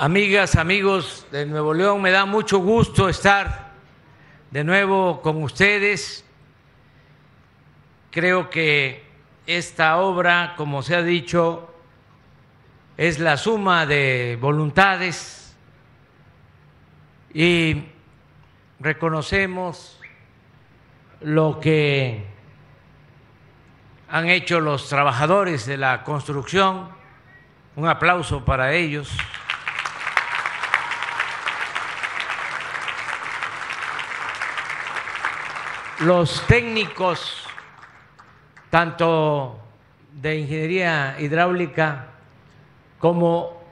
Amigas, amigos de Nuevo León, me da mucho gusto estar de nuevo con ustedes. Creo que esta obra, como se ha dicho, es la suma de voluntades y reconocemos lo que han hecho los trabajadores de la construcción. Un aplauso para ellos. Los técnicos, tanto de ingeniería hidráulica como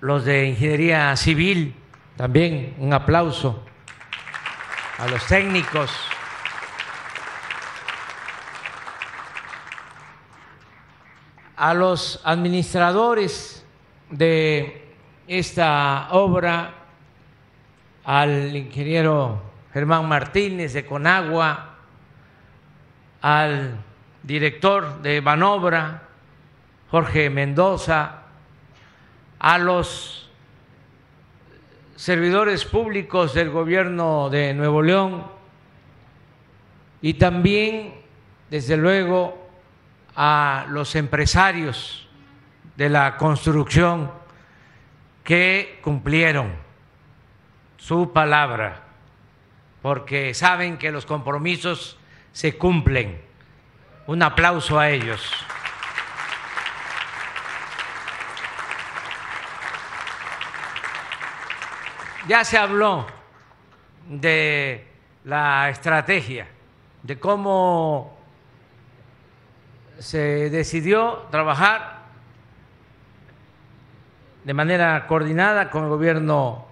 los de ingeniería civil, también un aplauso a los técnicos. a los administradores de esta obra, al ingeniero Germán Martínez de Conagua, al director de Banobra, Jorge Mendoza, a los servidores públicos del gobierno de Nuevo León y también, desde luego, a los empresarios de la construcción que cumplieron su palabra porque saben que los compromisos se cumplen. Un aplauso a ellos. Ya se habló de la estrategia, de cómo se decidió trabajar de manera coordinada con el gobierno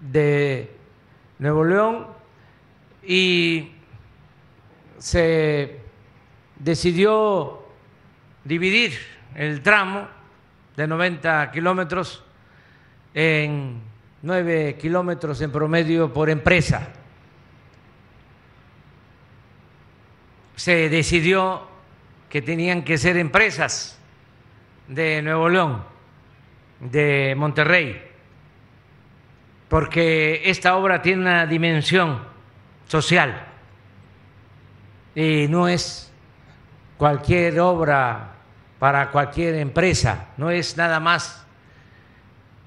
de Nuevo León y se decidió dividir el tramo de 90 kilómetros en 9 kilómetros en promedio por empresa. Se decidió que tenían que ser empresas de Nuevo León, de Monterrey, porque esta obra tiene una dimensión social. Y no es cualquier obra para cualquier empresa, no es nada más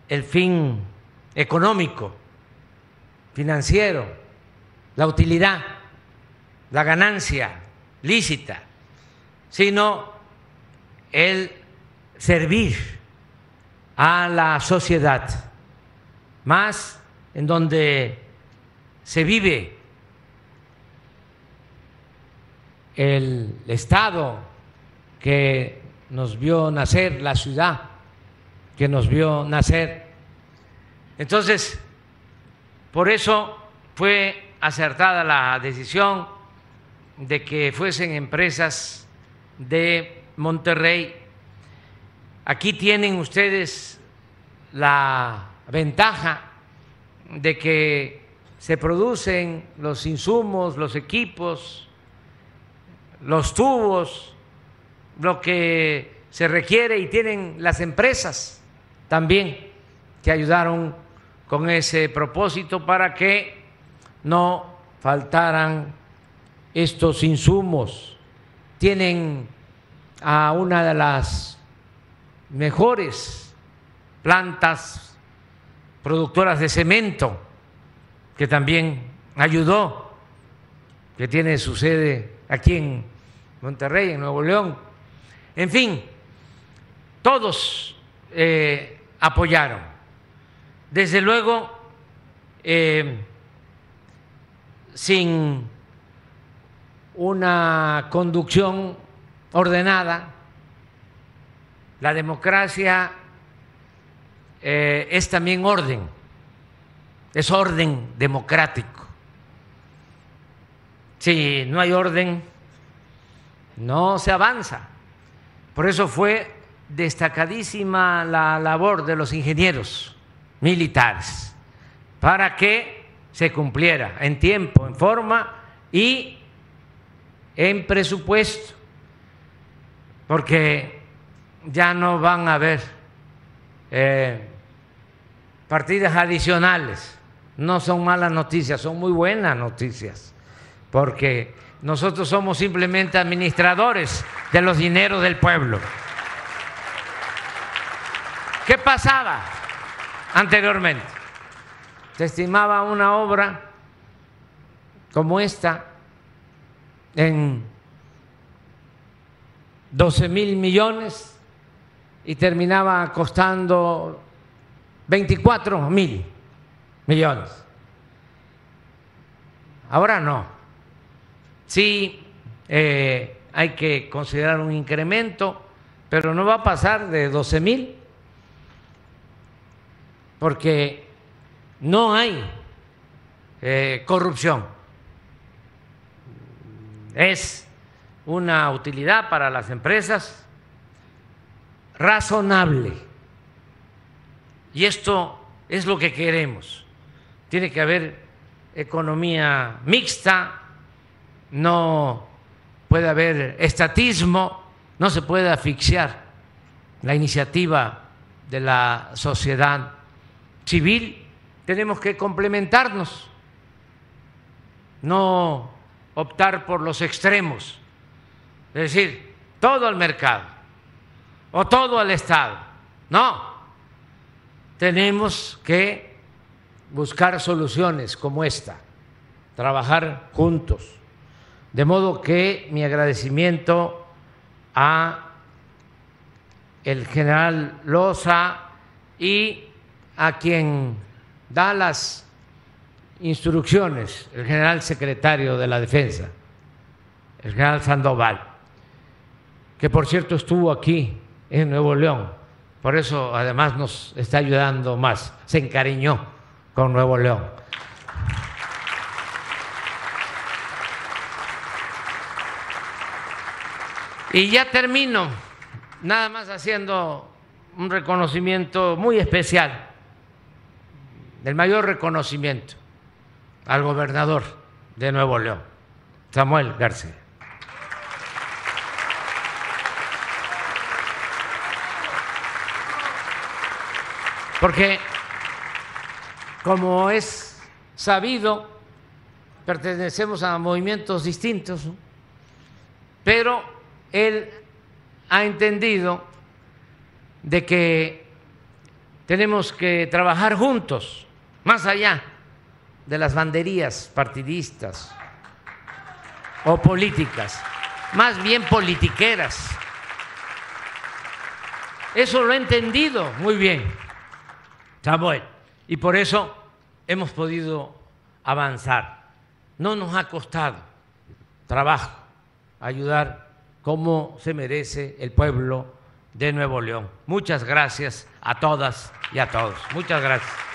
el fin económico, financiero, la utilidad, la ganancia lícita, sino el servir a la sociedad, más en donde se vive el Estado que nos vio nacer, la ciudad que nos vio nacer. Entonces, por eso fue acertada la decisión de que fuesen empresas de Monterrey. Aquí tienen ustedes la ventaja de que se producen los insumos, los equipos, los tubos, lo que se requiere y tienen las empresas también que ayudaron con ese propósito para que no faltaran estos insumos. Tienen a una de las mejores plantas productoras de cemento, que también ayudó, que tiene su sede aquí en Monterrey, en Nuevo León, en fin, todos eh, apoyaron. Desde luego, eh, sin una conducción ordenada, la democracia eh, es también orden, es orden democrático. Si no hay orden, no se avanza. Por eso fue destacadísima la labor de los ingenieros militares para que se cumpliera en tiempo, en forma y en presupuesto, porque ya no van a haber eh, partidas adicionales. No son malas noticias, son muy buenas noticias, porque nosotros somos simplemente administradores de los dineros del pueblo. ¿Qué pasaba anteriormente? Se estimaba una obra como esta en 12 mil millones y terminaba costando 24 mil millones. Ahora no. Sí, eh, hay que considerar un incremento, pero no va a pasar de 12 mil, porque no hay eh, corrupción. Es una utilidad para las empresas razonable. Y esto es lo que queremos. Tiene que haber economía mixta, no puede haber estatismo, no se puede asfixiar la iniciativa de la sociedad civil. Tenemos que complementarnos, no optar por los extremos, es decir, todo al mercado o todo al Estado. No, tenemos que buscar soluciones como esta, trabajar juntos. De modo que mi agradecimiento a el general Loza y a quien da las instrucciones, el general secretario de la Defensa, el general Sandoval, que por cierto estuvo aquí en Nuevo León por eso además nos está ayudando más. Se encariñó con Nuevo León. Y ya termino, nada más haciendo un reconocimiento muy especial, el mayor reconocimiento al gobernador de Nuevo León, Samuel García. Porque, como es sabido, pertenecemos a movimientos distintos, pero él ha entendido de que tenemos que trabajar juntos, más allá de las banderías partidistas o políticas, más bien politiqueras. Eso lo he entendido muy bien. Samuel. Y por eso hemos podido avanzar. No nos ha costado trabajo ayudar como se merece el pueblo de Nuevo León. Muchas gracias a todas y a todos. Muchas gracias.